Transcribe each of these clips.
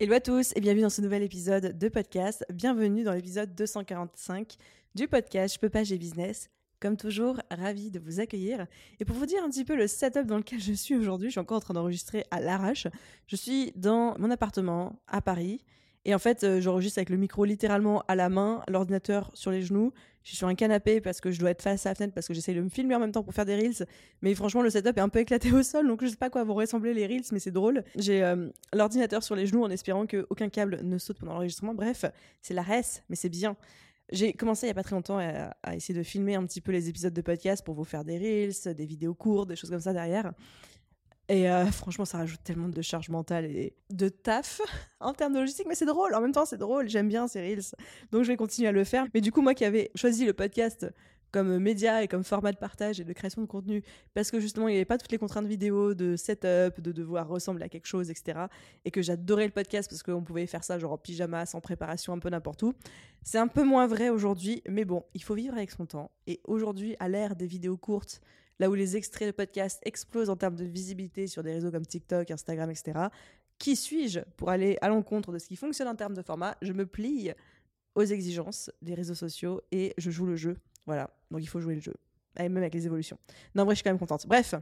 Hello à tous et bienvenue dans ce nouvel épisode de podcast. Bienvenue dans l'épisode 245 du podcast Je peux pas, j'ai business. Comme toujours, ravi de vous accueillir. Et pour vous dire un petit peu le setup dans lequel je suis aujourd'hui, je suis encore en train d'enregistrer à l'arrache. Je suis dans mon appartement à Paris et en fait, euh, j'enregistre avec le micro littéralement à la main, l'ordinateur sur les genoux. Je suis sur un canapé parce que je dois être face à la fenêtre parce que j'essaye de me filmer en même temps pour faire des reels. Mais franchement, le setup est un peu éclaté au sol, donc je sais pas quoi vont ressembler les reels, mais c'est drôle. J'ai euh, l'ordinateur sur les genoux en espérant qu'aucun câble ne saute pendant l'enregistrement. Bref, c'est la res, mais c'est bien. J'ai commencé il y a pas très longtemps à, à, essayer de filmer un petit peu les épisodes de podcast pour vous faire des reels, des vidéos courtes, des choses comme ça derrière. Et euh, franchement, ça rajoute tellement de charge mentale et de taf en termes de logistique, mais c'est drôle. En même temps, c'est drôle. J'aime bien ces. Donc, je vais continuer à le faire. Mais du coup, moi qui avais choisi le podcast comme média et comme format de partage et de création de contenu, parce que justement, il n'y avait pas toutes les contraintes vidéo, de setup, de devoir ressembler à quelque chose, etc. Et que j'adorais le podcast parce qu'on pouvait faire ça genre en pyjama, sans préparation, un peu n'importe où. C'est un peu moins vrai aujourd'hui, mais bon, il faut vivre avec son temps. Et aujourd'hui, à l'ère des vidéos courtes, là où les extraits de podcast explosent en termes de visibilité sur des réseaux comme TikTok, Instagram, etc. Qui suis-je pour aller à l'encontre de ce qui fonctionne en termes de format? Je me plie aux exigences des réseaux sociaux et je joue le jeu. Voilà, donc il faut jouer le jeu, même avec les évolutions. Non, vrai, je suis quand même contente. Bref,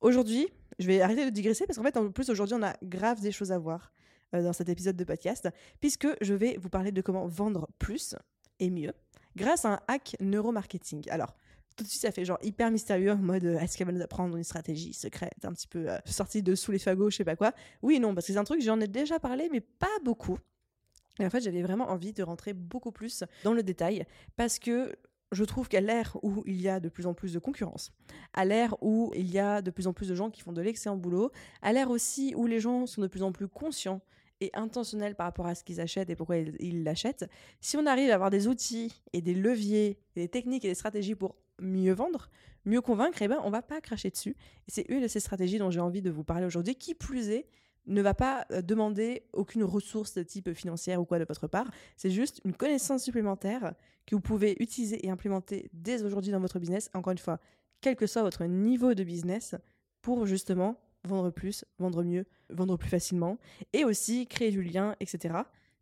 aujourd'hui, je vais arrêter de digresser parce qu'en fait, en plus, aujourd'hui, on a grave des choses à voir euh, dans cet épisode de podcast, puisque je vais vous parler de comment vendre plus et mieux grâce à un hack neuromarketing. Alors, tout de suite ça fait genre hyper mystérieux en mode euh, est-ce qu'elle va nous apprendre une stratégie secrète un petit peu euh, sortie de sous les fagots je sais pas quoi. Oui non parce que c'est un truc j'en ai déjà parlé mais pas beaucoup. Et en fait j'avais vraiment envie de rentrer beaucoup plus dans le détail parce que je trouve qu'à l'ère où il y a de plus en plus de concurrence, à l'ère où il y a de plus en plus de gens qui font de l'excellent boulot, à l'ère aussi où les gens sont de plus en plus conscients et intentionnels par rapport à ce qu'ils achètent et pourquoi ils l'achètent, si on arrive à avoir des outils et des leviers, des techniques et des stratégies pour mieux vendre, mieux convaincre, eh ben, on va pas cracher dessus. Et c'est une de ces stratégies dont j'ai envie de vous parler aujourd'hui, qui plus est, ne va pas euh, demander aucune ressource de type financière ou quoi de votre part. C'est juste une connaissance supplémentaire que vous pouvez utiliser et implémenter dès aujourd'hui dans votre business. Encore une fois, quel que soit votre niveau de business, pour justement vendre plus, vendre mieux, vendre plus facilement, et aussi créer du lien, etc.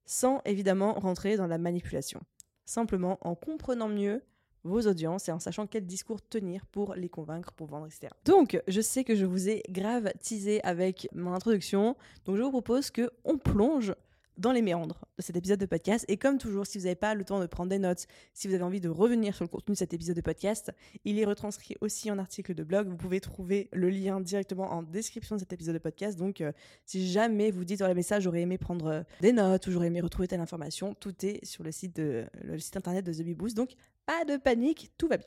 Sans évidemment rentrer dans la manipulation. Simplement en comprenant mieux vos audiences et en sachant quel discours tenir pour les convaincre, pour vendre, etc. Donc, je sais que je vous ai grave teasé avec mon introduction, donc je vous propose que on plonge dans les méandres de cet épisode de podcast. Et comme toujours, si vous n'avez pas le temps de prendre des notes, si vous avez envie de revenir sur le contenu de cet épisode de podcast, il est retranscrit aussi en article de blog. Vous pouvez trouver le lien directement en description de cet épisode de podcast. Donc, euh, si jamais vous dites dans le message, j'aurais aimé prendre euh, des notes ou j'aurais aimé retrouver telle information, tout est sur le site, de, le site internet de The Bee Boost. Donc, pas de panique, tout va bien.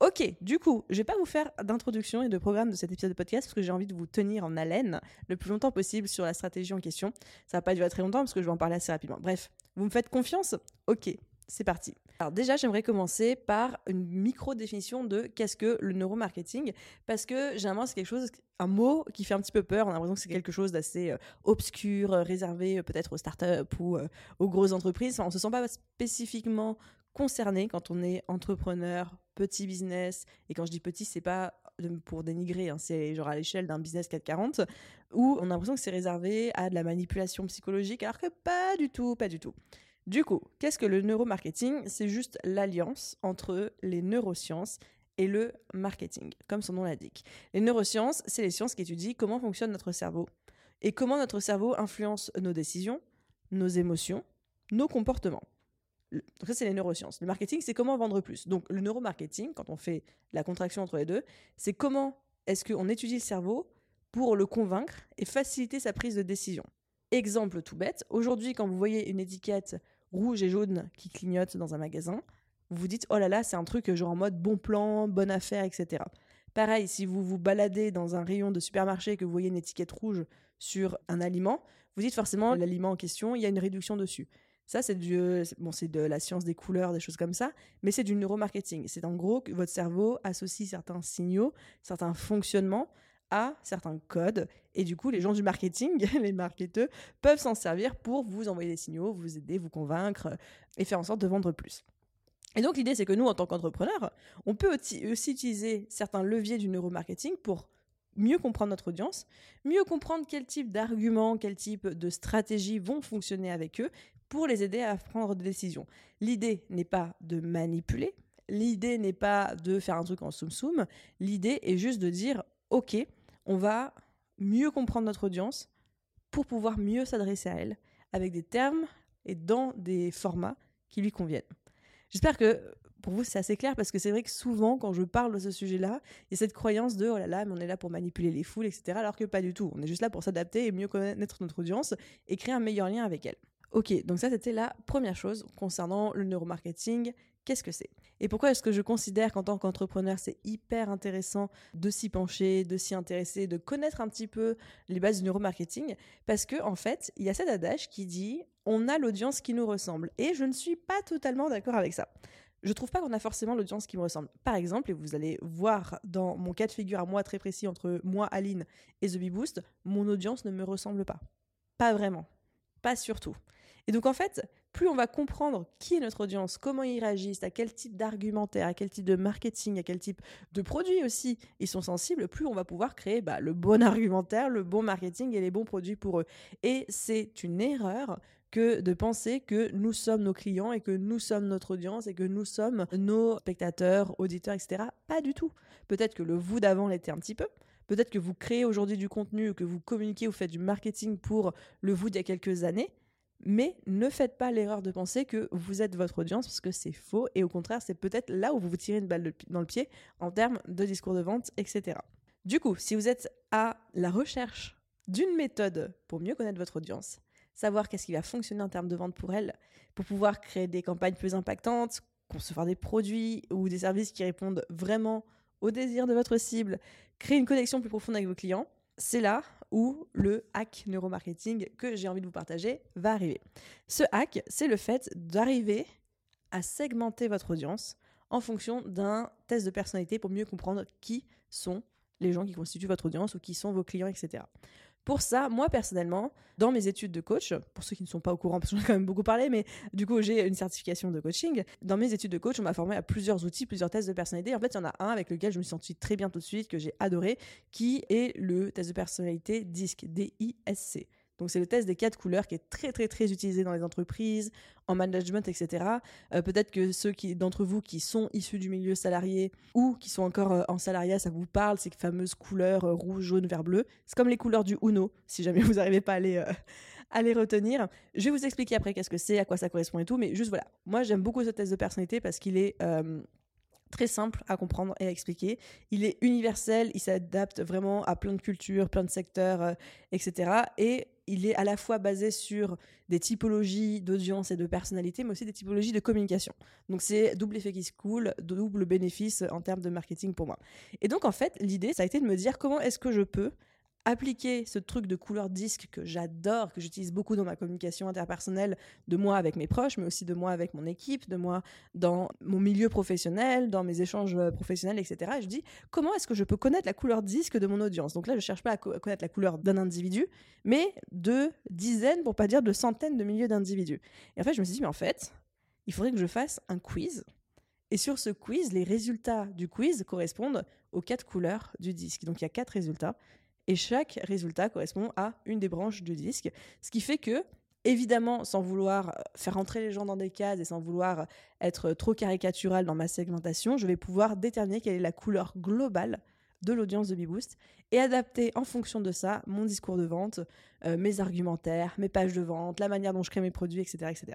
Ok, du coup, je vais pas vous faire d'introduction et de programme de cet épisode de podcast parce que j'ai envie de vous tenir en haleine le plus longtemps possible sur la stratégie en question. Ça va pas durer très longtemps parce que je vais en parler assez rapidement. Bref, vous me faites confiance? Ok, c'est parti. Alors déjà, j'aimerais commencer par une micro-définition de qu'est-ce que le neuromarketing, parce que généralement c'est quelque chose, un mot qui fait un petit peu peur, on a l'impression que c'est quelque chose d'assez euh, obscur, euh, réservé euh, peut-être aux startups ou aux grosses entreprises, on se sent pas spécifiquement concerné quand on est entrepreneur, petit business, et quand je dis petit, c'est pas pour dénigrer, hein, c'est genre à l'échelle d'un business 440, où on a l'impression que c'est réservé à de la manipulation psychologique, alors que pas du tout, pas du tout. Du coup, qu'est-ce que le neuromarketing? C'est juste l'alliance entre les neurosciences et le marketing, comme son nom l'indique. Les neurosciences, c'est les sciences qui étudient comment fonctionne notre cerveau et comment notre cerveau influence nos décisions, nos émotions, nos comportements. Ça, c'est les neurosciences. Le marketing, c'est comment vendre plus. Donc le neuromarketing, quand on fait la contraction entre les deux, c'est comment est-ce qu'on étudie le cerveau pour le convaincre et faciliter sa prise de décision. Exemple tout bête, aujourd'hui quand vous voyez une étiquette rouge et jaune qui clignote dans un magasin, vous vous dites oh là là c'est un truc genre en mode bon plan, bonne affaire, etc. Pareil, si vous vous baladez dans un rayon de supermarché et que vous voyez une étiquette rouge sur un aliment, vous dites forcément l'aliment en question, il y a une réduction dessus. Ça, c'est du, bon, c'est de la science des couleurs, des choses comme ça, mais c'est du neuromarketing. C'est en gros que votre cerveau associe certains signaux, certains fonctionnements à certains codes. Et du coup, les gens du marketing, les marketeurs, peuvent s'en servir pour vous envoyer des signaux, vous aider, vous convaincre et faire en sorte de vendre plus. Et donc, l'idée, c'est que nous, en tant qu'entrepreneurs, on peut aussi utiliser certains leviers du neuromarketing pour mieux comprendre notre audience, mieux comprendre quel type d'arguments, quel type de stratégies vont fonctionner avec eux pour les aider à prendre des décisions. L'idée n'est pas de manipuler, l'idée n'est pas de faire un truc en soum-soum, l'idée est juste de dire, ok, on va mieux comprendre notre audience pour pouvoir mieux s'adresser à elle avec des termes et dans des formats qui lui conviennent. J'espère que pour vous c'est assez clair parce que c'est vrai que souvent quand je parle de ce sujet-là, il y a cette croyance de oh là là, mais on est là pour manipuler les foules, etc. Alors que pas du tout. On est juste là pour s'adapter et mieux connaître notre audience et créer un meilleur lien avec elle. Ok, donc ça c'était la première chose concernant le neuromarketing. Qu'est-ce que c'est? Et pourquoi est-ce que je considère qu'en tant qu'entrepreneur c'est hyper intéressant de s'y pencher, de s'y intéresser, de connaître un petit peu les bases du neuromarketing? Parce que en fait, il y a cet adage qui dit on a l'audience qui nous ressemble. Et je ne suis pas totalement d'accord avec ça. Je trouve pas qu'on a forcément l'audience qui me ressemble. Par exemple, et vous allez voir dans mon cas de figure à moi très précis entre moi, Aline et The Bee Boost, mon audience ne me ressemble pas. Pas vraiment. Pas surtout. Et donc en fait, plus on va comprendre qui est notre audience, comment ils réagissent, à quel type d'argumentaire, à quel type de marketing, à quel type de produits aussi ils sont sensibles, plus on va pouvoir créer bah, le bon argumentaire, le bon marketing et les bons produits pour eux. Et c'est une erreur que de penser que nous sommes nos clients et que nous sommes notre audience et que nous sommes nos spectateurs, auditeurs, etc. Pas du tout. Peut-être que le vous d'avant l'était un petit peu. Peut-être que vous créez aujourd'hui du contenu, que vous communiquez ou faites du marketing pour le vous d'il y a quelques années. Mais ne faites pas l'erreur de penser que vous êtes votre audience parce que c'est faux et au contraire, c'est peut-être là où vous vous tirez une balle dans le pied en termes de discours de vente, etc. Du coup, si vous êtes à la recherche d'une méthode pour mieux connaître votre audience, savoir qu'est-ce qui va fonctionner en termes de vente pour elle, pour pouvoir créer des campagnes plus impactantes, concevoir des produits ou des services qui répondent vraiment aux désirs de votre cible, créer une connexion plus profonde avec vos clients, c'est là où le hack neuromarketing que j'ai envie de vous partager va arriver. Ce hack, c'est le fait d'arriver à segmenter votre audience en fonction d'un test de personnalité pour mieux comprendre qui sont les gens qui constituent votre audience ou qui sont vos clients, etc. Pour ça, moi personnellement, dans mes études de coach, pour ceux qui ne sont pas au courant, parce que j'en ai quand même beaucoup parlé, mais du coup j'ai une certification de coaching. Dans mes études de coach, on m'a formé à plusieurs outils, plusieurs tests de personnalité. En fait, il y en a un avec lequel je me suis senti très bien tout de suite, que j'ai adoré, qui est le test de personnalité DISC, D-I-S-C. Donc c'est le test des quatre couleurs qui est très très très utilisé dans les entreprises, en management, etc. Euh, peut-être que ceux d'entre vous qui sont issus du milieu salarié ou qui sont encore euh, en salariat, ça vous parle, ces fameuses couleurs euh, rouge, jaune, vert, bleu. C'est comme les couleurs du Uno, si jamais vous n'arrivez pas à les, à les retenir. Je vais vous expliquer après qu'est-ce que c'est, à quoi ça correspond et tout, mais juste voilà. Moi j'aime beaucoup ce test de personnalité parce qu'il est très simple à comprendre et à expliquer. Il est universel, il s'adapte vraiment à plein de cultures, plein de secteurs, etc. Et il est à la fois basé sur des typologies d'audience et de personnalité, mais aussi des typologies de communication. Donc c'est double effet qui se coule, double bénéfice en termes de marketing pour moi. Et donc en fait, l'idée, ça a été de me dire comment est-ce que je peux appliquer ce truc de couleur disque que j'adore, que j'utilise beaucoup dans ma communication interpersonnelle, de moi avec mes proches, mais aussi de moi avec mon équipe, de moi dans mon milieu professionnel, dans mes échanges euh, professionnels, etc. Et je dis, comment est-ce que je peux connaître la couleur disque de mon audience? Donc là, je ne cherche pas à connaître la couleur d'un individu, mais de dizaines, pour pas dire de centaines de milliers d'individus. Et en fait, je me suis dit, mais en fait, il faudrait que je fasse un quiz. Et sur ce quiz, les résultats du quiz correspondent aux quatre couleurs du disque. Donc il y a quatre résultats et chaque résultat correspond à une des branches du disque. Ce qui fait que, évidemment, sans vouloir faire entrer les gens dans des cases et sans vouloir être trop caricatural dans ma segmentation, je vais pouvoir déterminer quelle est la couleur globale de l'audience de BeBoost et adapter en fonction de ça mon discours de vente, euh, mes argumentaires, mes pages de vente, la manière dont je crée mes produits, etc. etc.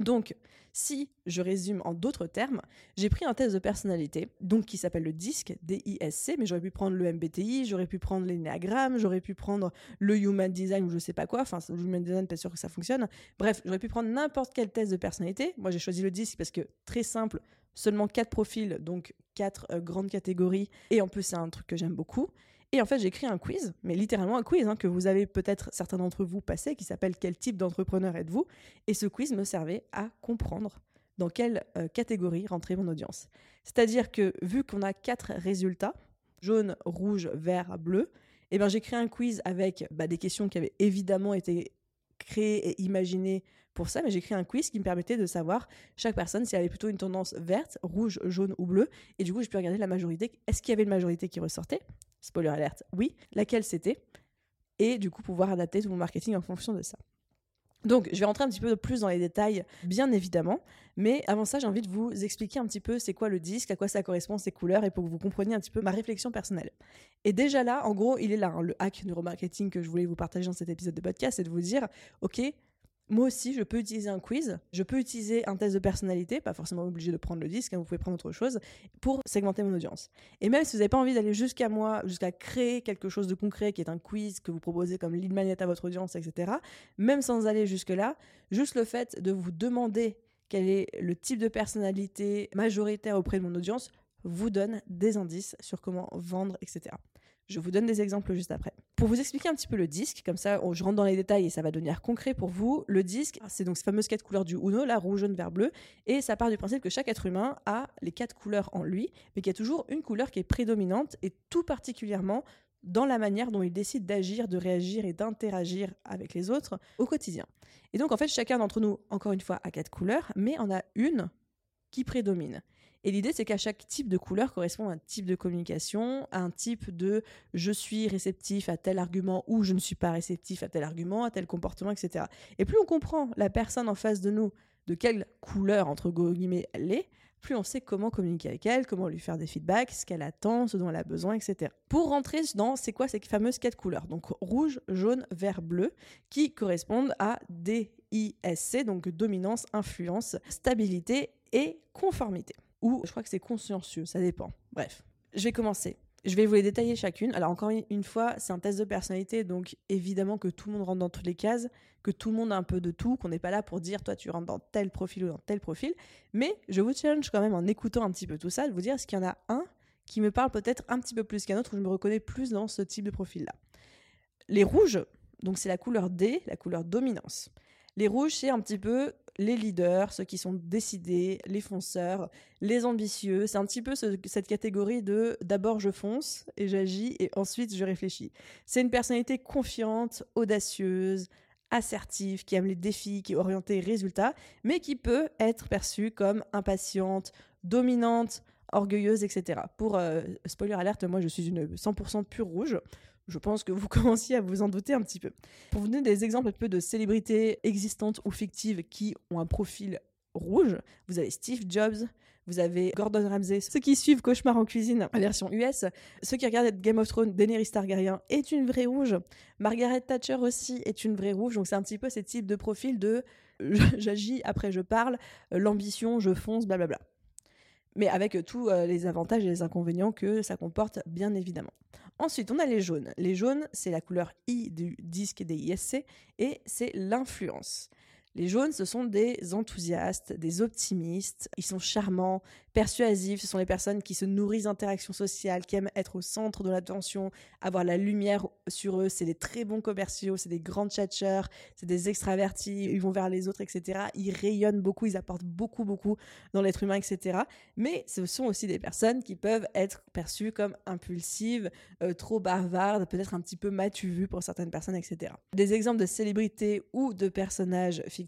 Donc, si je résume en d'autres termes, j'ai pris un test de personnalité, donc qui s'appelle le DISC, D-I-S-C, mais j'aurais pu prendre le MBTI, j'aurais pu prendre l'énéagramme, j'aurais pu prendre le Human Design ou je sais pas quoi, enfin, le Human Design, pas sûr que ça fonctionne. Bref, j'aurais pu prendre n'importe quel test de personnalité. Moi, j'ai choisi le DISC parce que, très simple, seulement quatre profils, donc quatre euh, grandes catégories, et en plus, c'est un truc que j'aime beaucoup. Et en fait, j'ai écrit un quiz, mais littéralement un quiz hein, que vous avez peut-être certains d'entre vous passé, qui s'appelle Quel type d'entrepreneur êtes-vous? Et ce quiz me servait à comprendre dans quelle euh, catégorie rentrait mon audience. C'est-à-dire que vu qu'on a quatre résultats, jaune, rouge, vert, bleu, eh ben, j'ai créé un quiz avec bah, des questions qui avaient évidemment été créées et imaginées pour ça, mais j'ai créé un quiz qui me permettait de savoir chaque personne si elle avait plutôt une tendance verte, rouge, jaune ou bleue. Et du coup, j'ai pu regarder la majorité. Est-ce qu'il y avait une majorité qui ressortait? Spoiler alerte, oui. Laquelle c'était? Et du coup, pouvoir adapter tout mon marketing en fonction de ça. Donc, je vais rentrer un petit peu plus dans les détails, bien évidemment. Mais avant ça, j'ai envie de vous expliquer un petit peu c'est quoi le disque, à quoi ça correspond, ses couleurs, et pour que vous compreniez un petit peu ma réflexion personnelle. Et déjà là, en gros, il est là, hein, le hack neuromarketing que je voulais vous partager dans cet épisode de podcast, c'est de vous dire, OK, moi aussi, je peux utiliser un quiz, je peux utiliser un test de personnalité, pas forcément obligé de prendre le disque, hein, vous pouvez prendre autre chose, pour segmenter mon audience. Et même si vous n'avez pas envie d'aller jusqu'à moi, jusqu'à créer quelque chose de concret qui est un quiz que vous proposez comme lead magnet à votre audience, etc., même sans aller jusque-là, juste le fait de vous demander quel est le type de personnalité majoritaire auprès de mon audience vous donne des indices sur comment vendre, etc. Je vous donne des exemples juste après. Pour vous expliquer un petit peu le disque, comme ça je rentre dans les détails et ça va devenir concret pour vous. Le disque, c'est donc ces fameuses quatre couleurs du Uno, la rouge, jaune, vert, bleu, et ça part du principe que chaque être humain a les quatre couleurs en lui, mais qu'il y a toujours une couleur qui est prédominante et tout particulièrement dans la manière dont il décide d'agir, de réagir et d'interagir avec les autres au quotidien. Et donc en fait, chacun d'entre nous, encore une fois, a quatre couleurs, mais on a une qui prédomine. Et l'idée, c'est qu'à chaque type de couleur correspond un type de communication, un type de je suis réceptif à tel argument ou je ne suis pas réceptif à tel argument, à tel comportement, etc. Et plus on comprend la personne en face de nous, de quelle couleur, entre guillemets, elle est, plus on sait comment communiquer avec elle, comment lui faire des feedbacks, ce qu'elle attend, ce dont elle a besoin, etc. Pour rentrer dans c'est quoi ces fameuses quatre couleurs, donc rouge, jaune, vert, bleu, qui correspondent à DISC, donc dominance, influence, stabilité et conformité ou je crois que c'est consciencieux, ça dépend. Bref, je vais commencer. Je vais vous les détailler chacune. Alors encore une fois, c'est un test de personnalité, donc évidemment que tout le monde rentre dans toutes les cases, que tout le monde a un peu de tout, qu'on n'est pas là pour dire toi tu rentres dans tel profil ou dans tel profil. Mais je vous challenge quand même en écoutant un petit peu tout ça, de vous dire est-ce qu'il y en a un qui me parle peut-être un petit peu plus qu'un autre, où je me reconnais plus dans ce type de profil-là? Les rouges, donc c'est la couleur D, la couleur dominance. Les rouges, c'est un petit peu les leaders, ceux qui sont décidés, les fonceurs, les ambitieux. C'est un petit peu cette catégorie de d'abord je fonce et j'agis et ensuite je réfléchis. C'est une personnalité confiante, audacieuse, assertive, qui aime les défis, qui est orientée résultat, mais qui peut être perçue comme impatiente, dominante, orgueilleuse, etc. Pour euh, spoiler alerte, moi je suis une 100% pure rouge je pense que vous commenciez à vous en douter un petit peu. Pour vous donner des exemples un peu de célébrités existantes ou fictives qui ont un profil rouge, vous avez Steve Jobs, vous avez Gordon Ramsay, ceux qui suivent Cauchemar en cuisine, la version US, ceux qui regardent Game of Thrones, Daenerys Targaryen est une vraie rouge, Margaret Thatcher aussi est une vraie rouge, donc c'est un petit peu ces types de profils de j'agis, après je parle, l'ambition, je fonce, blablabla mais avec tous euh, les avantages et les inconvénients que ça comporte, bien évidemment. Ensuite, on a les jaunes. Les jaunes, c'est la couleur I du disque des ISC et c'est l'influence. Les jaunes, ce sont des enthousiastes, des optimistes, ils sont charmants, persuasifs, ce sont les personnes qui se nourrissent d'interactions sociales, qui aiment être au centre de l'attention, avoir la lumière sur eux, c'est des très bons commerciaux, c'est des grands tchatcheurs, c'est des extravertis, ils vont vers les autres, etc. Ils rayonnent beaucoup, ils apportent beaucoup, beaucoup dans l'être humain, etc. Mais ce sont aussi des personnes qui peuvent être perçues comme impulsives, euh, trop bavardes, peut-être un petit peu matu vu pour certaines personnes, etc. Des exemples de célébrités ou de personnages fictifs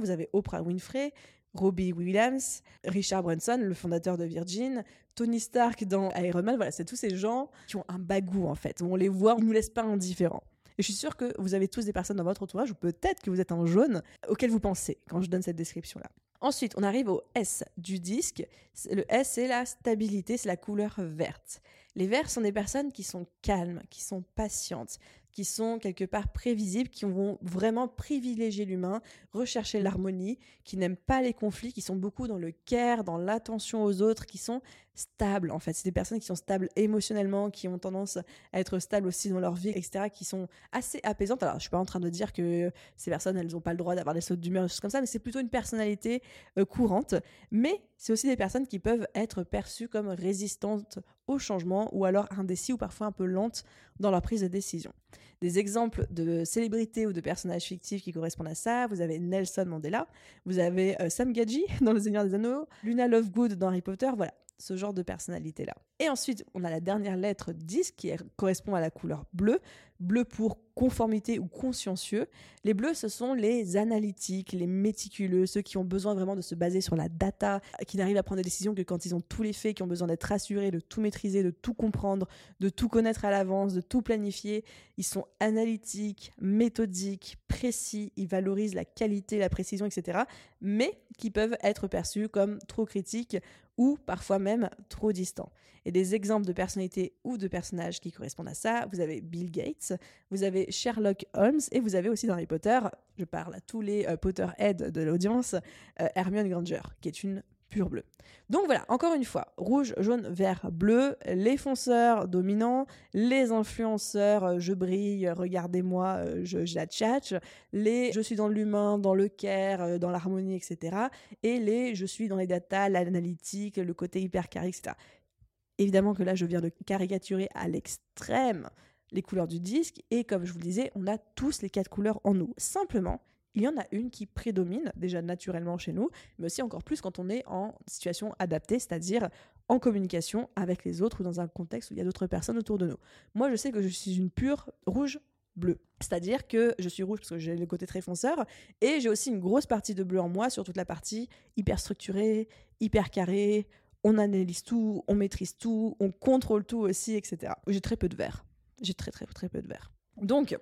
vous avez Oprah Winfrey, Robbie Williams, Richard Branson, le fondateur de Virgin, Tony Stark dans Iron Man. Voilà, c'est tous ces gens qui ont un bagou en fait. On les voit, on ne nous laisse pas indifférents. Et je suis sûre que vous avez tous des personnes dans votre entourage, ou peut-être que vous êtes un jaune, auquel vous pensez quand je donne cette description-là. Ensuite, on arrive au S du disque. Le S, c'est la stabilité, c'est la couleur verte. Les verts sont des personnes qui sont calmes, qui sont patientes, qui sont quelque part prévisibles, qui vont vraiment privilégier l'humain, rechercher l'harmonie, qui n'aiment pas les conflits, qui sont beaucoup dans le care, dans l'attention aux autres, qui sont stables en fait. C'est des personnes qui sont stables émotionnellement, qui ont tendance à être stables aussi dans leur vie, etc., qui sont assez apaisantes. Alors je suis pas en train de dire que ces personnes, elles n'ont pas le droit d'avoir des sautes d'humeur, des choses comme ça, mais c'est plutôt une personnalité euh, courante. Mais c'est aussi des personnes qui peuvent être perçues comme résistantes au changement ou alors indécis ou parfois un peu lentes dans leur prise de décision. Des exemples de célébrités ou de personnages fictifs qui correspondent à ça, vous avez Nelson Mandela, vous avez euh, Sam Gadji dans Le Seigneur des Anneaux, Luna Lovegood dans Harry Potter, voilà ce genre de personnalité-là. Et ensuite, on a la dernière lettre 10 qui correspond à la couleur bleue. Bleu pour conformité ou consciencieux. Les bleus, ce sont les analytiques, les méticuleux, ceux qui ont besoin vraiment de se baser sur la data, qui n'arrivent à prendre des décisions que quand ils ont tous les faits, qui ont besoin d'être rassurés, de tout maîtriser, de tout comprendre, de tout connaître à l'avance, de tout planifier. Ils sont analytiques, méthodiques, précis, ils valorisent la qualité, la précision, etc. Mais qui peuvent être perçus comme trop critiques ou parfois même trop distants. Et des exemples de personnalités ou de personnages qui correspondent à ça, vous avez Bill Gates, vous avez Sherlock Holmes et vous avez aussi dans Harry Potter, je parle à tous les euh, Potterheads de l'audience, euh, Hermione Granger, qui est une pure bleue. Donc voilà, encore une fois, rouge, jaune, vert, bleu, les fonceurs dominants, les influenceurs, euh, je brille, regardez-moi, je, je, la tchatche, les je suis dans l'humain, dans le care, dans l'harmonie, etc. Et les je suis dans les data, l'analytique, le côté hyper carré, etc. Évidemment que là, je viens de caricaturer à l'extrême les couleurs du disque, et comme je vous le disais, on a tous les quatre couleurs en nous. Simplement, il y en a une qui prédomine déjà naturellement chez nous, mais aussi encore plus quand on est en situation adaptée, c'est-à-dire en communication avec les autres ou dans un contexte où il y a d'autres personnes autour de nous. Moi, je sais que je suis une pure rouge bleu. C'est-à-dire que je suis rouge parce que j'ai le côté très fonceur et j'ai aussi une grosse partie de bleu en moi sur toute la partie hyper structurée, hyper carrée. On analyse tout, on maîtrise tout, on contrôle tout aussi, etc. J'ai très peu de vert. J'ai très très très peu de vert. Donc,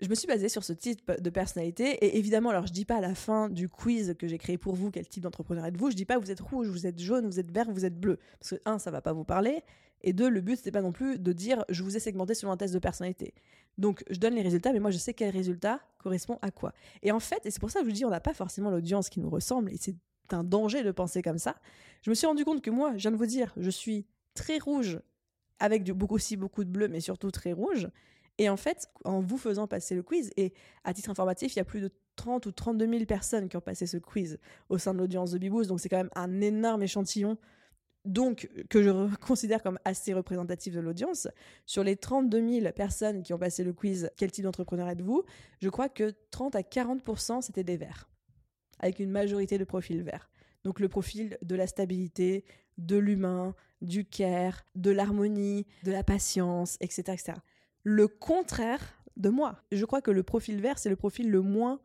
je me suis basée sur ce type de personnalité et évidemment, alors je dis pas à la fin du quiz que j'ai créé pour vous quel type d'entrepreneur êtes-vous, je dis pas vous êtes rouge, vous êtes jaune, vous êtes vert, vous êtes bleu parce que un ça va pas vous parler et deux le but c'était pas non plus de dire je vous ai segmenté selon un test de personnalité. Donc je donne les résultats mais moi je sais quel résultat correspond à quoi. Et en fait, et c'est pour ça que je vous dis on n'a pas forcément l'audience qui nous ressemble et c'est un danger de penser comme ça. Je me suis rendu compte que moi, je viens de vous dire, je suis très rouge avec beaucoup aussi beaucoup de bleu mais surtout très rouge et en fait, en vous faisant passer le quiz, et à titre informatif, il y a plus de 30 ou 32 000 personnes qui ont passé ce quiz au sein de l'audience de Bibous, donc c'est quand même un énorme échantillon, donc que je considère comme assez représentatif de l'audience. Sur les 32 000 personnes qui ont passé le quiz, quel type d'entrepreneur êtes-vous? Je crois que 30 à 40% c'était des verts, avec une majorité de profils verts. Donc le profil de la stabilité, de l'humain, du care, de l'harmonie, de la patience, etc., etc le contraire de moi. Je crois que le profil vert, c'est le profil le moins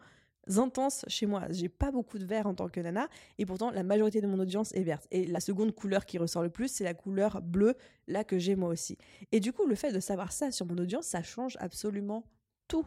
intense chez moi. J'ai pas beaucoup de vert en tant que nana, et pourtant la majorité de mon audience est verte. Et la seconde couleur qui ressort le plus, c'est la couleur bleue, là que j'ai moi aussi. Et du coup, le fait de savoir ça sur mon audience, ça change absolument tout.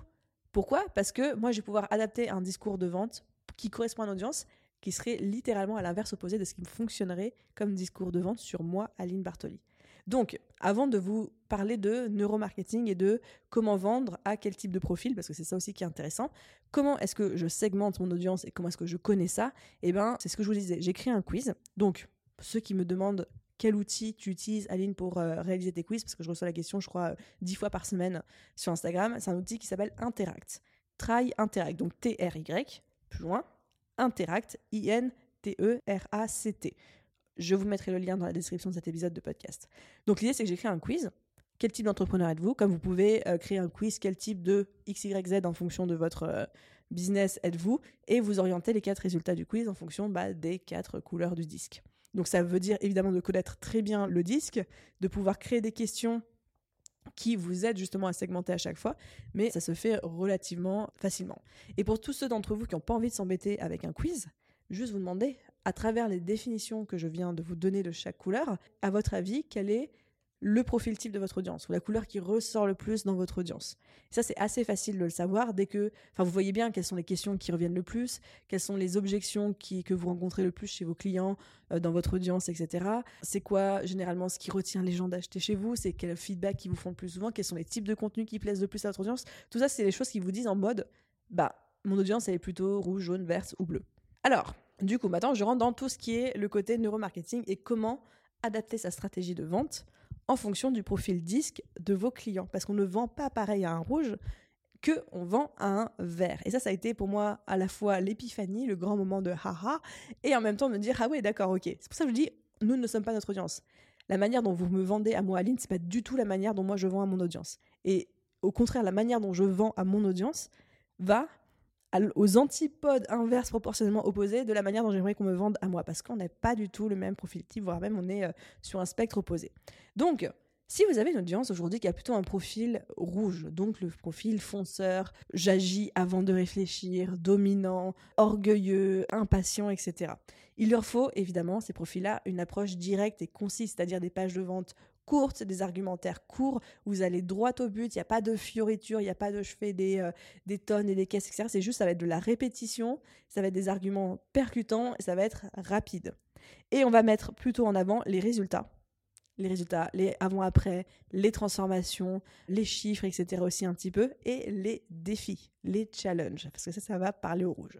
Pourquoi? Parce que moi, je vais pouvoir adapter un discours de vente qui correspond à une audience qui serait littéralement à l'inverse opposé de ce qui fonctionnerait comme discours de vente sur moi, Aline Bartoli. Donc, avant de vous parler de neuromarketing et de comment vendre à quel type de profil, parce que c'est ça aussi qui est intéressant, comment est-ce que je segmente mon audience et comment est-ce que je connais ça Eh bien, c'est ce que je vous disais. J'ai créé un quiz. Donc, ceux qui me demandent quel outil tu utilises, Aline, pour euh, réaliser tes quiz, parce que je reçois la question, je crois, dix fois par semaine sur Instagram, c'est un outil qui s'appelle Interact. Try Interact, donc T-R-Y, plus loin, Interact, I-N-T-E-R-A-C-T. Je vous mettrai le lien dans la description de cet épisode de podcast. Donc l'idée, c'est que j'ai créé un quiz. Quel type d'entrepreneur êtes-vous? Comme vous pouvez euh, créer un quiz, quel type de XYZ en fonction de votre euh, business êtes-vous? Et vous orientez les quatre résultats du quiz en fonction bah, des quatre couleurs du disque. Donc ça veut dire évidemment de connaître très bien le disque, de pouvoir créer des questions qui vous aident justement à segmenter à chaque fois, mais ça se fait relativement facilement. Et pour tous ceux d'entre vous qui n'ont pas envie de s'embêter avec un quiz, juste vous demander, à travers les définitions que je viens de vous donner de chaque couleur, à votre avis, quelle est le profil type de votre audience ou la couleur qui ressort le plus dans votre audience. ça, c'est assez facile de le savoir dès que, enfin, vous voyez bien quelles sont les questions qui reviennent le plus, quelles sont les objections qui, que vous rencontrez le plus chez vos clients, euh, dans votre audience, etc. C'est quoi généralement ce qui retient les gens d'acheter chez vous? C'est quel feedback qui vous font le plus souvent? Quels sont les types de contenus qui plaisent le plus à votre audience? Tout ça, c'est les choses qui vous disent en mode, bah, mon audience, elle est plutôt rouge, jaune, verte ou bleue. Alors, du coup, maintenant, je rentre dans tout ce qui est le côté neuromarketing et comment adapter sa stratégie de vente en fonction du profil disque de vos clients. Parce qu'on ne vend pas pareil à un rouge que on vend à un vert. Et ça, ça a été pour moi à la fois l'épiphanie, le grand moment de haha, et en même temps me dire ah ouais d'accord ok. C'est pour ça que je dis nous ne sommes pas notre audience. La manière dont vous me vendez à moi Aline, c'est pas du tout la manière dont moi je vends à mon audience. Et au contraire, la manière dont je vends à mon audience va aux antipodes inverses proportionnellement opposés de la manière dont j'aimerais qu'on me vende à moi, parce qu'on n'est pas du tout le même profil type, voire même on est euh, sur un spectre opposé. Donc, si vous avez une audience aujourd'hui qui a plutôt un profil rouge, donc le profil fonceur, j'agis avant de réfléchir, dominant, orgueilleux, impatient, etc. Il leur faut évidemment, ces profils-là, une approche directe et concise, c'est-à-dire des pages de vente courtes, des argumentaires courts, vous allez droit au but, il n'y a pas de fioritures, il n'y a pas de je fais des, euh, des tonnes et des caisses, etc. C'est juste, ça va être de la répétition, ça va être des arguments percutants et ça va être rapide. Et on va mettre plutôt en avant les résultats. Les résultats, les avant-après, les transformations, les chiffres, etc. aussi un petit peu, et les défis, les challenges, parce que ça, ça va parler au rouge.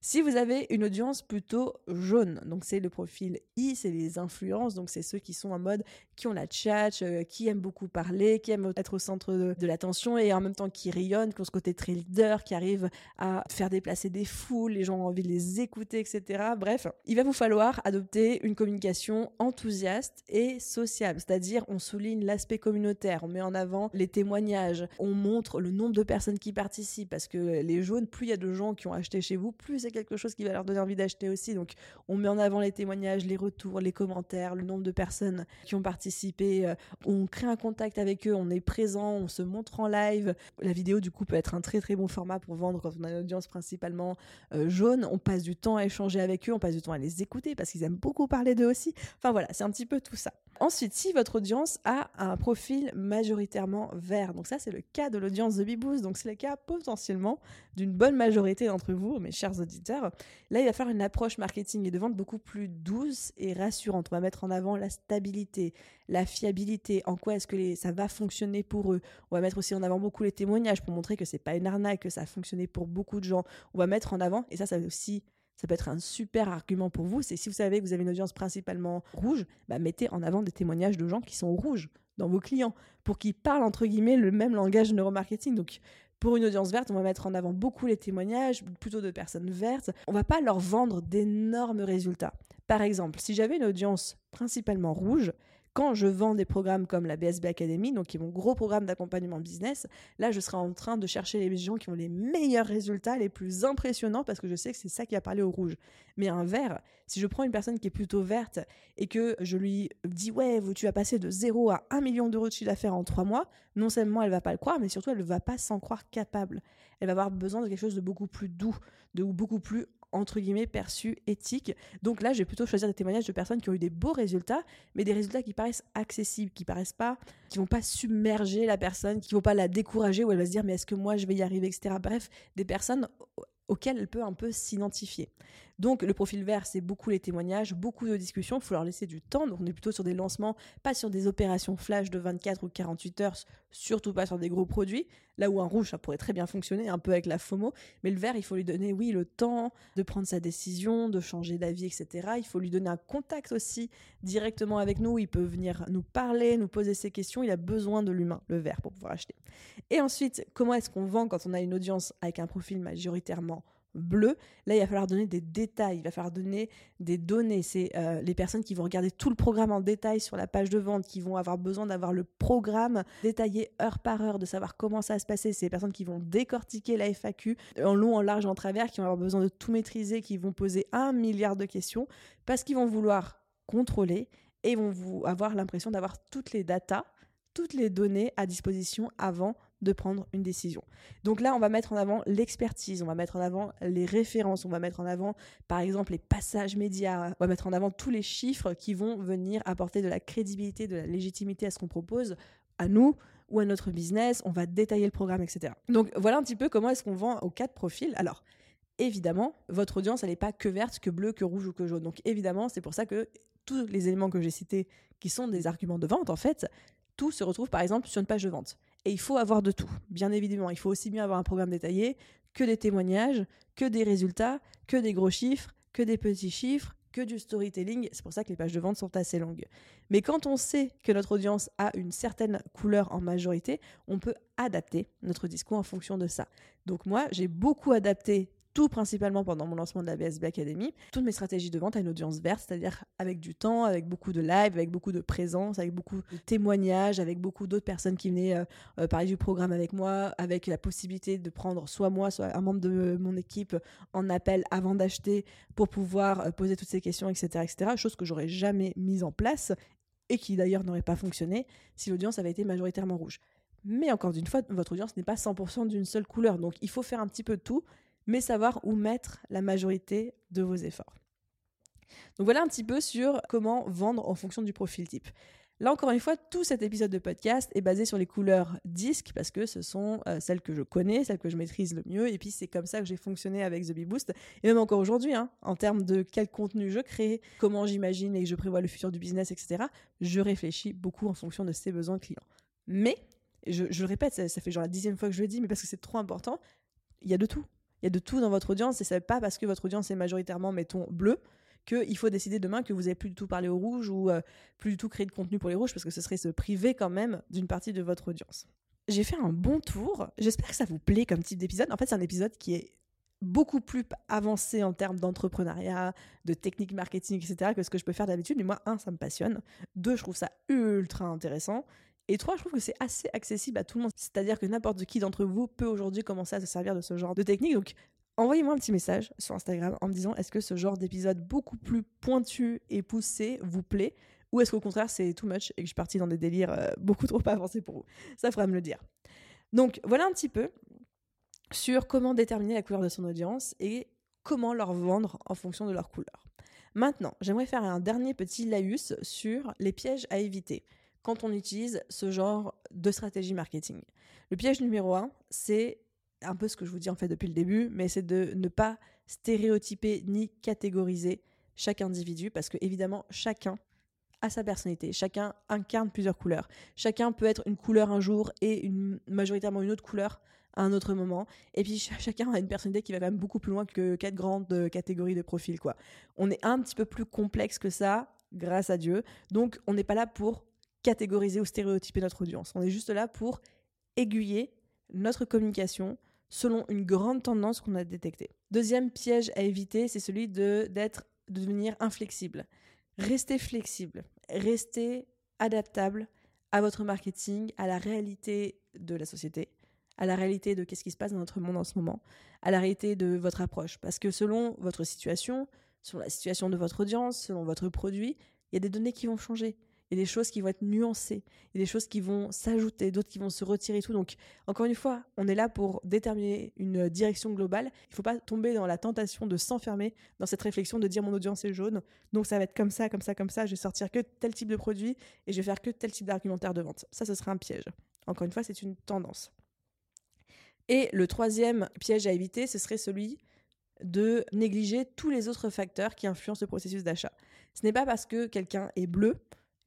Si vous avez une audience plutôt jaune, donc c'est le profil I, c'est les influences, donc c'est ceux qui sont en mode qui ont la chat, euh, qui aiment beaucoup parler, qui aiment être au centre de, l'attention et en même temps qui rayonnent, qui ont ce côté très leader, qui arrivent à faire déplacer des foules, les gens ont envie de les écouter, etc. Bref, il va vous falloir adopter une communication enthousiaste et sociable, c'est-à-dire on souligne l'aspect communautaire, on met en avant les témoignages, on montre le nombre de personnes qui participent parce que les jaunes, plus il y a de gens qui ont acheté chez vous, plus quelque chose qui va leur donner envie d'acheter aussi. Donc, on met en avant les témoignages, les retours, les commentaires, le nombre de personnes qui ont participé. Euh, on crée un contact avec eux, on est présent, on se montre en live. La vidéo, du coup, peut être un très très bon format pour vendre quand on a une audience principalement euh, jaune. On passe du temps à échanger avec eux, on passe du temps à les écouter parce qu'ils aiment beaucoup parler d'eux aussi. Enfin voilà, c'est un petit peu tout ça. Ensuite, si votre audience a un profil majoritairement vert, donc ça c'est le cas de l'audience de Biboost, donc c'est le cas potentiellement d'une bonne majorité d'entre vous, mes chers auditeurs, là il va faire une approche marketing et de vente beaucoup plus douce et rassurante. On va mettre en avant la stabilité, la fiabilité, en quoi est-ce que ça va fonctionner pour eux. On va mettre aussi en avant beaucoup les témoignages pour montrer que c'est pas une arnaque, que ça a fonctionné pour beaucoup de gens. On va mettre en avant, et ça ça aussi ça peut être un super argument pour vous. C'est si vous savez que vous avez une audience principalement rouge, bah mettez en avant des témoignages de gens qui sont rouges dans vos clients pour qu'ils parlent entre guillemets le même langage neuromarketing. Donc pour une audience verte, on va mettre en avant beaucoup les témoignages, plutôt de personnes vertes. On va pas leur vendre d'énormes résultats. Par exemple, si j'avais une audience principalement rouge, quand je vends des programmes comme la BSB Academy, donc qui est mon gros programme d'accompagnement business, là, je serai en train de chercher les gens qui ont les meilleurs résultats, les plus impressionnants, parce que je sais que c'est ça qui a parlé au rouge. Mais un vert, si je prends une personne qui est plutôt verte et que je lui dis, ouais, tu vas passer de 0 à 1 million d'euros de chiffre d'affaires en 3 mois, non seulement elle va pas le croire, mais surtout elle ne va pas s'en croire capable. Elle va avoir besoin de quelque chose de beaucoup plus doux, de beaucoup plus entre guillemets perçu éthique. Donc là, je vais plutôt choisir des témoignages de personnes qui ont eu des beaux résultats, mais des résultats qui paraissent accessibles, qui paraissent pas, qui vont pas submerger la personne, qui vont pas la décourager ou elle va se dire mais est-ce que moi je vais y arriver, etc. Bref, des personnes auxquelles elle peut un peu s'identifier. Donc le profil vert, c'est beaucoup les témoignages, beaucoup de discussions, il faut leur laisser du temps. Donc on est plutôt sur des lancements, pas sur des opérations flash de 24 ou 48 heures, surtout pas sur des gros produits. Là où un rouge, ça pourrait très bien fonctionner, un peu avec la FOMO. Mais le vert, il faut lui donner, oui, le temps de prendre sa décision, de changer d'avis, etc. Il faut lui donner un contact aussi directement avec nous. Il peut venir nous parler, nous poser ses questions. Il a besoin de l'humain, le vert, pour pouvoir acheter. Et ensuite, comment est-ce qu'on vend quand on a une audience avec un profil majoritairement bleu. Là, il va falloir donner des détails, il va falloir donner des données. C'est euh, les personnes qui vont regarder tout le programme en détail sur la page de vente, qui vont avoir besoin d'avoir le programme détaillé heure par heure, de savoir comment ça va se passer. C'est les personnes qui vont décortiquer la FAQ en long, en large, en travers, qui vont avoir besoin de tout maîtriser, qui vont poser un milliard de questions parce qu'ils vont vouloir contrôler et vont vous avoir l'impression d'avoir toutes les datas toutes les données à disposition avant de prendre une décision. Donc là, on va mettre en avant l'expertise, on va mettre en avant les références, on va mettre en avant, par exemple, les passages médias, on va mettre en avant tous les chiffres qui vont venir apporter de la crédibilité, de la légitimité à ce qu'on propose à nous ou à notre business, on va détailler le programme, etc. Donc voilà un petit peu comment est-ce qu'on vend aux quatre profils. Alors, évidemment, votre audience, elle n'est pas que verte, que bleue, que rouge ou que jaune. Donc évidemment, c'est pour ça que tous les éléments que j'ai cités, qui sont des arguments de vente, en fait, tout se retrouve par exemple sur une page de vente. Et il faut avoir de tout, bien évidemment. Il faut aussi bien avoir un programme détaillé que des témoignages, que des résultats, que des gros chiffres, que des petits chiffres, que du storytelling. C'est pour ça que les pages de vente sont assez longues. Mais quand on sait que notre audience a une certaine couleur en majorité, on peut adapter notre discours en fonction de ça. Donc moi, j'ai beaucoup adapté tout principalement pendant mon lancement de la BSB Academy, toutes mes stratégies de vente à une audience verte, c'est-à-dire avec du temps, avec beaucoup de live, avec beaucoup de présence, avec beaucoup de témoignages, avec beaucoup d'autres personnes qui venaient euh, euh, parler du programme avec moi, avec la possibilité de prendre soit moi, soit un membre de mon équipe en appel avant d'acheter pour pouvoir euh, poser toutes ces questions, etc., etc. Chose que j'aurais jamais mise en place et qui d'ailleurs n'aurait pas fonctionné si l'audience avait été majoritairement rouge. Mais encore une fois, votre audience n'est pas 100% d'une seule couleur, donc il faut faire un petit peu de tout mais savoir où mettre la majorité de vos efforts. Donc voilà un petit peu sur comment vendre en fonction du profil type. Là encore une fois, tout cet épisode de podcast est basé sur les couleurs disques parce que ce sont euh, celles que je connais, celles que je maîtrise le mieux, et puis c'est comme ça que j'ai fonctionné avec The Bee Boost, et même encore aujourd'hui, hein, en termes de quel contenu je crée, comment j'imagine et je prévois le futur du business, etc. Je réfléchis beaucoup en fonction de ces besoins clients. Mais, je, le répète, ça fait genre la dixième fois que je le dis, mais parce que c'est trop important, il y a de tout. Il y a de tout dans votre audience et c'est pas parce que votre audience est majoritairement, mettons, bleu qu'il faut décider demain que vous n'avez plus du tout parler au rouge ou euh, plus du tout créer de contenu pour les rouges parce que ce serait se priver quand même d'une partie de votre audience. J'ai fait un bon tour. J'espère que ça vous plaît comme type d'épisode. En fait, c'est un épisode qui est beaucoup plus avancé en termes d'entrepreneuriat, de technique marketing, etc. que ce que je peux faire d'habitude. Mais moi, un, ça me passionne. Deux, je trouve ça ultra intéressant. Et trois, je trouve que c'est assez accessible à tout le monde. C'est-à-dire que n'importe qui d'entre vous peut aujourd'hui commencer à se servir de ce genre de technique. Donc, envoyez-moi un petit message sur Instagram en me disant est-ce que ce genre d'épisode beaucoup plus pointu et poussé vous plaît? Ou est-ce qu'au contraire c'est too much et que je suis partie dans des délires euh, beaucoup trop avancés pour vous? Ça fera me le dire. Donc voilà un petit peu sur comment déterminer la couleur de son audience et comment leur vendre en fonction de leur couleur. Maintenant, j'aimerais faire un dernier petit laïus sur les pièges à éviter on utilise ce genre de stratégie marketing. Le piège numéro un, c'est un peu ce que je vous dis en fait depuis le début, mais c'est de ne pas stéréotyper ni catégoriser chaque individu parce que évidemment chacun a sa personnalité, chacun incarne plusieurs couleurs. Chacun peut être une couleur un jour et majoritairement une autre couleur à un autre moment. Et puis chacun a une personnalité qui va quand même beaucoup plus loin que quatre grandes catégories de profils quoi. On est un petit peu plus complexe que ça, grâce à Dieu. Donc on n'est pas là pour catégoriser ou stéréotyper notre audience. On est juste là pour aiguiller notre communication selon une grande tendance qu'on a détectée. Deuxième piège à éviter, c'est celui de d'être de devenir inflexible. Restez flexible, restez adaptable à votre marketing, à la réalité de la société, à la réalité de qu'est-ce qui se passe dans notre monde en ce moment, à la réalité de votre approche. Parce que selon votre situation, selon la situation de votre audience, selon votre produit, il y a des données qui vont changer il y des choses qui vont être nuancées, il y des choses qui vont s'ajouter, d'autres qui vont se retirer et tout. Donc, encore une fois, on est là pour déterminer une direction globale. Il ne faut pas tomber dans la tentation de s'enfermer dans cette réflexion de dire mon audience est jaune, donc ça va être comme ça, comme ça, comme ça, je vais sortir que tel type de produit et je vais faire que tel type d'argumentaire de vente. Ça, ce serait un piège. Encore une fois, c'est une tendance. Et le troisième piège à éviter, ce serait celui de négliger tous les autres facteurs qui influencent le processus d'achat. Ce n'est pas parce que quelqu'un est bleu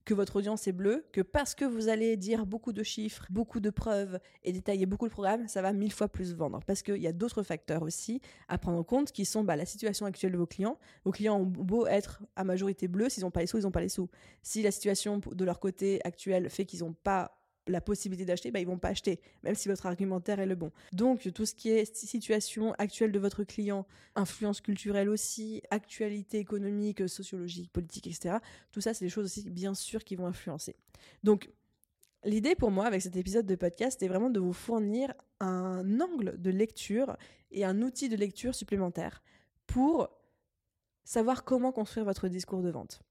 que votre audience est bleue, que parce que vous allez dire beaucoup de chiffres, beaucoup de preuves et détailler beaucoup le programme, ça va mille fois plus vendre. Parce qu'il y a d'autres facteurs aussi à prendre en compte qui sont bah, la situation actuelle de vos clients. Vos clients ont beau être à majorité bleus, s'ils n'ont pas les sous, ils n'ont pas les sous. Si la situation de leur côté actuelle fait qu'ils n'ont pas la possibilité d'acheter, bah, ils vont pas acheter, même si votre argumentaire est le bon. Donc tout ce qui est situation actuelle de votre client, influence culturelle aussi, actualité économique, sociologique, politique, etc. Tout ça, c'est des choses aussi bien sûr qui vont influencer. Donc l'idée pour moi avec cet épisode de podcast est vraiment de vous fournir un angle de lecture et un outil de lecture supplémentaire pour savoir comment construire votre discours de vente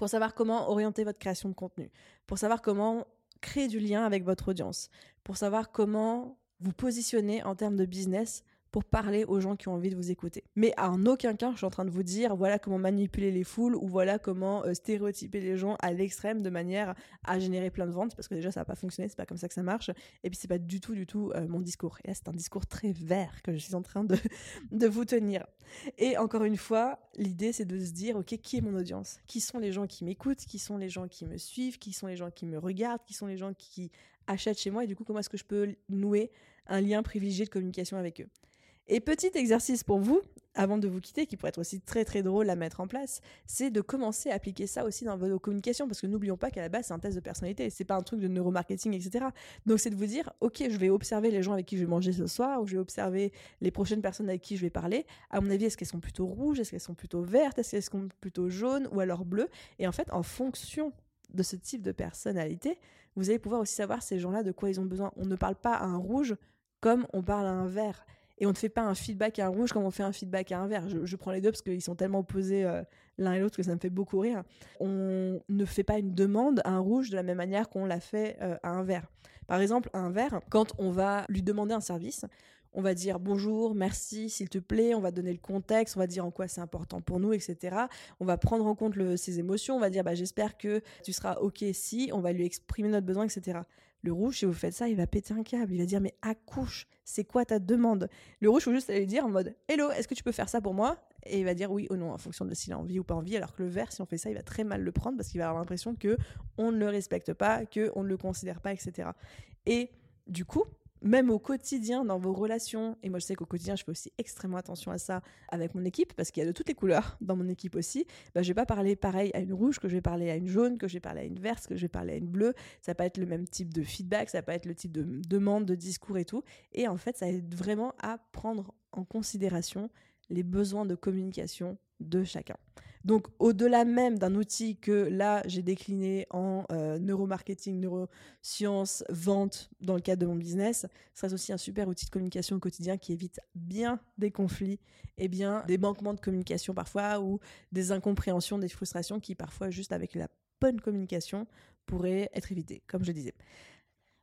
pour savoir comment orienter votre création de contenu, pour savoir comment créer du lien avec votre audience, pour savoir comment vous positionner en termes de business pour parler aux gens qui ont envie de vous écouter. Mais en aucun cas, je suis en train de vous dire voilà comment manipuler les foules ou voilà comment euh, stéréotyper les gens à l'extrême de manière à générer plein de ventes parce que déjà ça va pas fonctionner, c'est pas comme ça que ça marche. Et puis c'est pas du tout, du tout euh, mon discours. Et là, c'est un discours très vert que je suis en train de vous tenir. Et encore une fois, l'idée c'est de se dire ok, qui est mon audience? Qui sont les gens qui m'écoutent? Qui sont les gens qui me suivent? Qui sont les gens qui me regardent? Qui sont les gens qui achètent chez moi? Et du coup, comment est-ce que je peux nouer un lien privilégié de communication avec eux? Et petit exercice pour vous, avant de vous quitter, qui pourrait être aussi très très drôle à mettre en place, c'est de commencer à appliquer ça aussi dans vos communications, parce que n'oublions pas qu'à la base c'est un test de personnalité, c'est pas un truc de neuromarketing, etc. Donc c'est de vous dire, ok, je vais observer les gens avec qui je vais manger ce soir, ou je vais observer les prochaines personnes avec qui je vais parler. À mon avis, est-ce qu'elles sont plutôt rouges, est-ce qu'elles sont plutôt vertes, est-ce qu'elles sont plutôt jaunes, ou alors bleues? Et en fait, en fonction de ce type de personnalité, vous allez pouvoir aussi savoir ces gens-là de quoi ils ont besoin. On ne parle pas à un rouge comme on parle à un vert et on ne fait pas un feedback à un rouge comme on fait un feedback à un vert. Je, prends les deux parce qu'ils sont tellement opposés euh, l'un et l'autre que ça me fait beaucoup rire. On ne fait pas une demande à un rouge de la même manière qu'on l'a fait euh, à un vert. Par exemple, un vert, quand on va lui demander un service, on va dire bonjour, merci, s'il te plaît, on va donner le contexte, on va dire en quoi c'est important pour nous, etc. On va prendre en compte ses émotions, on va dire bah, j'espère que tu seras OK si, on va lui exprimer notre besoin, etc. Le rouge, si vous faites ça, il va péter un câble. Il va dire Mais accouche, c'est quoi ta demande? Le rouge, il faut juste aller dire en mode Hello, est-ce que tu peux faire ça pour moi? Et il va dire oui ou non en fonction de s'il a envie ou pas envie. Alors que le vert, si on fait ça, il va très mal le prendre parce qu'il va avoir l'impression que on ne le respecte pas, que on ne le considère pas, etc. Et du coup, même au quotidien, dans vos relations, et moi je sais qu'au quotidien je fais aussi extrêmement attention à ça avec mon équipe, parce qu'il y a de toutes les couleurs dans mon équipe aussi, bah, je vais pas parler pareil à une rouge que je vais parler à une jaune, que je vais parler à une verte, que je vais parler à une bleue, ça pas être le même type de feedback, ça pas être le type de demande, de discours et tout, et en fait ça aide vraiment à prendre en considération les besoins de communication de chacun. Donc au-delà même d'un outil que là j'ai décliné en euh, neuromarketing, neurosciences, vente dans le cadre de mon business, ça serait aussi un super outil de communication au quotidien qui évite bien des conflits et bien des manquements de communication parfois ou des incompréhensions, des frustrations qui parfois juste avec la bonne communication pourraient être évitées, comme je disais.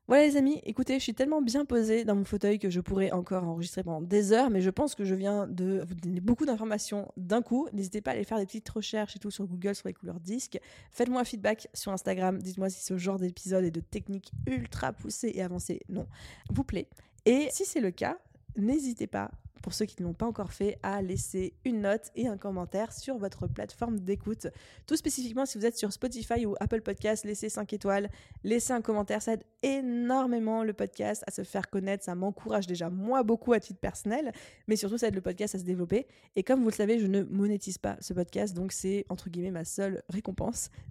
Voilà les amis, écoutez, je suis tellement bien posée dans mon fauteuil que je pourrais encore enregistrer pendant des heures, mais je pense que je viens de vous donner beaucoup d'informations d'un coup. N'hésitez pas à aller faire des petites recherches et tout sur Google sur les couleurs disques. Faites-moi un feedback sur Instagram, dites-moi si ce genre d'épisode et de technique ultra poussée et avancée, non, vous plaît. Et si c'est le cas, n'hésitez pas pour ceux qui ne l'ont pas encore fait, à laisser une note et un commentaire sur votre plateforme d'écoute. Tout spécifiquement, si vous êtes sur Spotify ou Apple Podcast, laissez 5 étoiles, laissez un commentaire. Ça aide énormément le podcast à se faire connaître. Ça m'encourage déjà, moi, beaucoup à titre personnel, mais surtout, ça aide le podcast à se développer. Et comme vous le savez, je ne monétise pas ce podcast, donc c'est entre guillemets ma seule récompense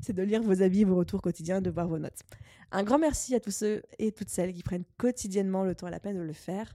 c'est de lire vos avis, vos retours quotidiens, de voir vos notes. Un grand merci à tous ceux et toutes celles qui prennent quotidiennement le temps et la peine de le faire.